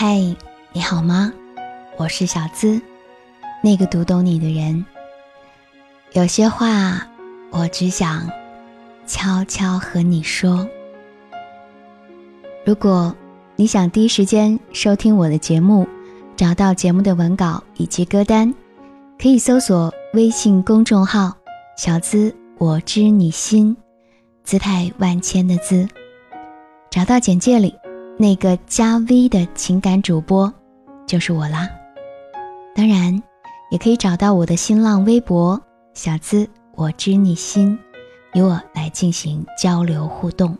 嗨，你好吗？我是小资，那个读懂你的人。有些话，我只想悄悄和你说。如果你想第一时间收听我的节目，找到节目的文稿以及歌单，可以搜索微信公众号“小资我知你心”，姿态万千的“资”，找到简介里。那个加 V 的情感主播，就是我啦。当然，也可以找到我的新浪微博“小资我知你心”，与我来进行交流互动。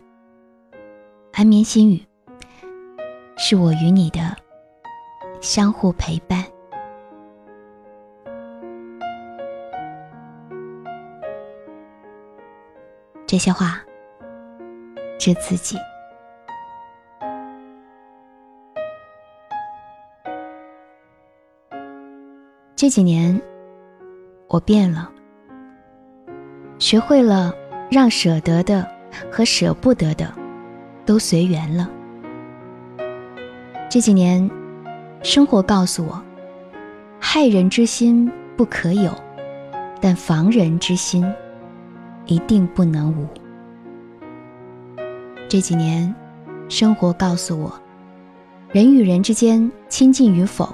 安眠心语，是我与你的相互陪伴。这些话，是自己。这几年，我变了，学会了让舍得的和舍不得的都随缘了。这几年，生活告诉我，害人之心不可有，但防人之心一定不能无。这几年，生活告诉我，人与人之间亲近与否。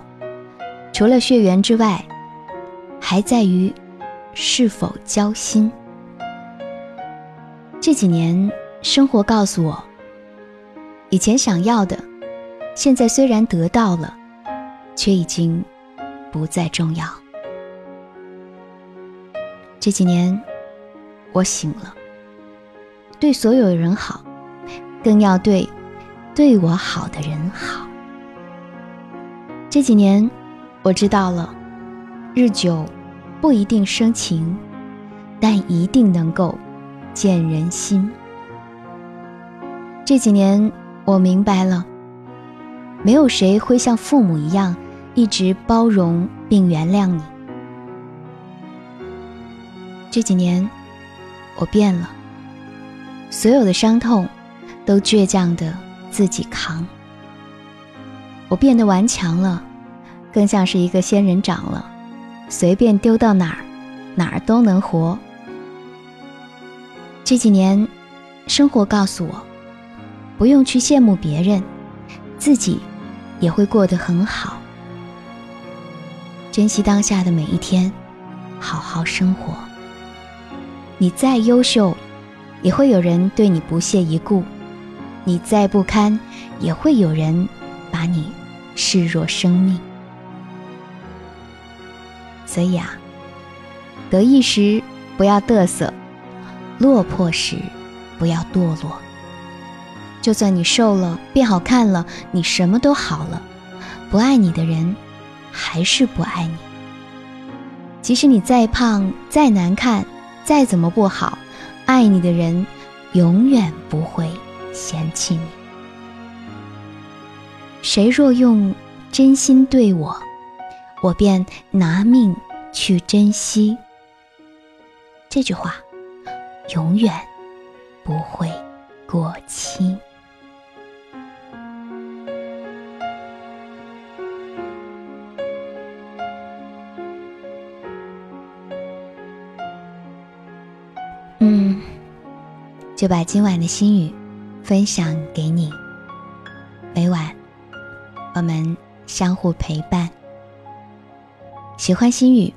除了血缘之外，还在于是否交心。这几年，生活告诉我，以前想要的，现在虽然得到了，却已经不再重要。这几年，我醒了，对所有人好，更要对对我好的人好。这几年。我知道了，日久不一定生情，但一定能够见人心。这几年我明白了，没有谁会像父母一样一直包容并原谅你。这几年我变了，所有的伤痛都倔强的自己扛。我变得顽强了。更像是一个仙人掌了，随便丢到哪儿，哪儿都能活。这几年，生活告诉我，不用去羡慕别人，自己也会过得很好。珍惜当下的每一天，好好生活。你再优秀，也会有人对你不屑一顾；你再不堪，也会有人把你视若生命。所以啊，得意时不要嘚瑟，落魄时不要堕落。就算你瘦了，变好看了，你什么都好了，不爱你的人还是不爱你。即使你再胖、再难看、再怎么不好，爱你的人永远不会嫌弃你。谁若用真心对我，我便拿命。去珍惜，这句话永远不会过期。嗯，就把今晚的心语分享给你。每晚，我们相互陪伴。喜欢心语。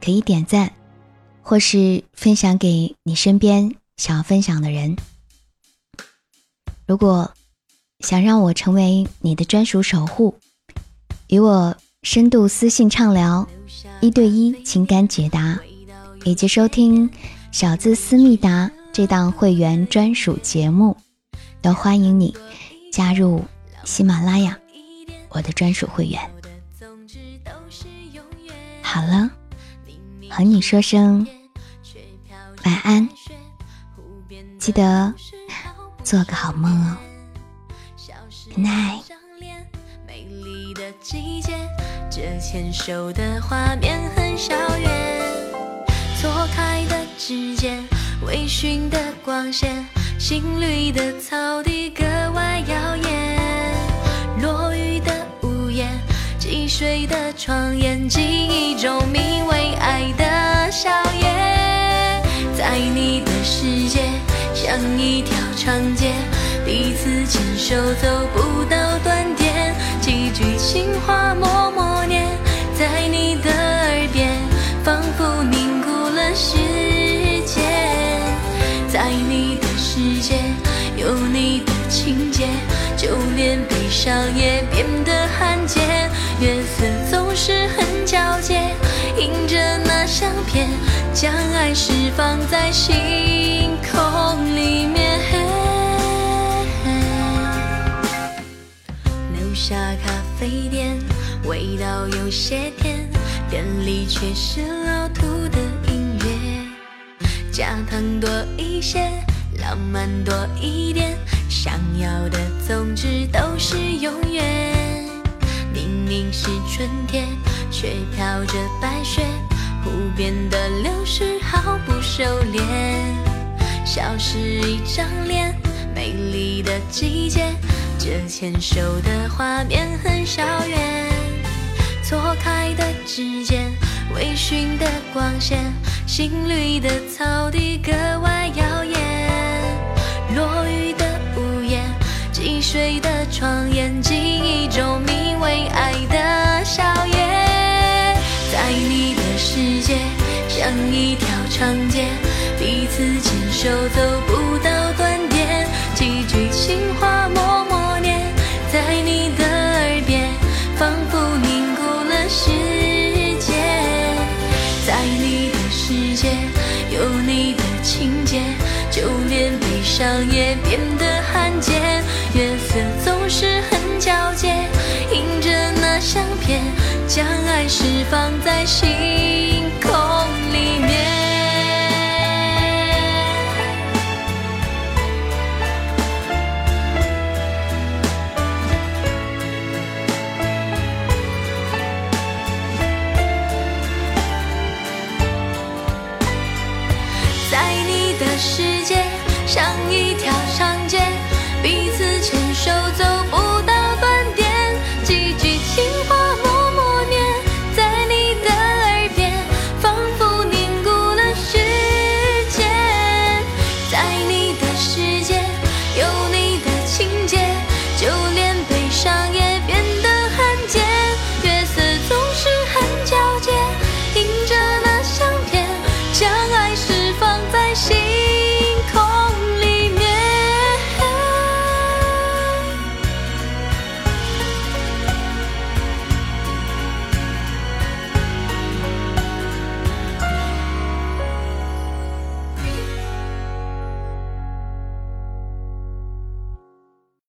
可以点赞，或是分享给你身边想要分享的人。如果想让我成为你的专属守护，与我深度私信畅聊、一对一情感解答，以及收听小资思密达这档会员专属节目，都欢迎你加入喜马拉雅我的专属会员。好了。和你说声晚安，记得做个好梦哦。Good night。美丽的季节，这牵手的画面很校园。错开的指尖，微醺的光线，新绿的草地记忆中名为爱的笑颜，在你的世界像一条长街，彼此牵手走不到端点，几句情话默默念，在你的耳边，仿佛凝固了时间，在你的世界有你的情节，就连悲伤也变得罕见。将爱释放在星空里面。楼下咖啡店，味道有些甜，店里却是老土的音乐，加糖多一些，浪漫多一点，想要的总之都是永远。明明是春天，却飘着白雪。湖边的流水毫不收敛，消失一张脸，美丽的季节。这牵手的画面很遥远，错开的指尖，微醺的光线，新绿的草地格外耀眼。落雨的屋檐，积水的窗沿，记忆中像一条长街，彼此牵手走不到端点，几句情话默默念，在你的耳边，仿佛凝固了时间，在你的世界有你的情节，就连悲伤也变得罕见，月色总是很皎洁，映着那相片，将爱释放在心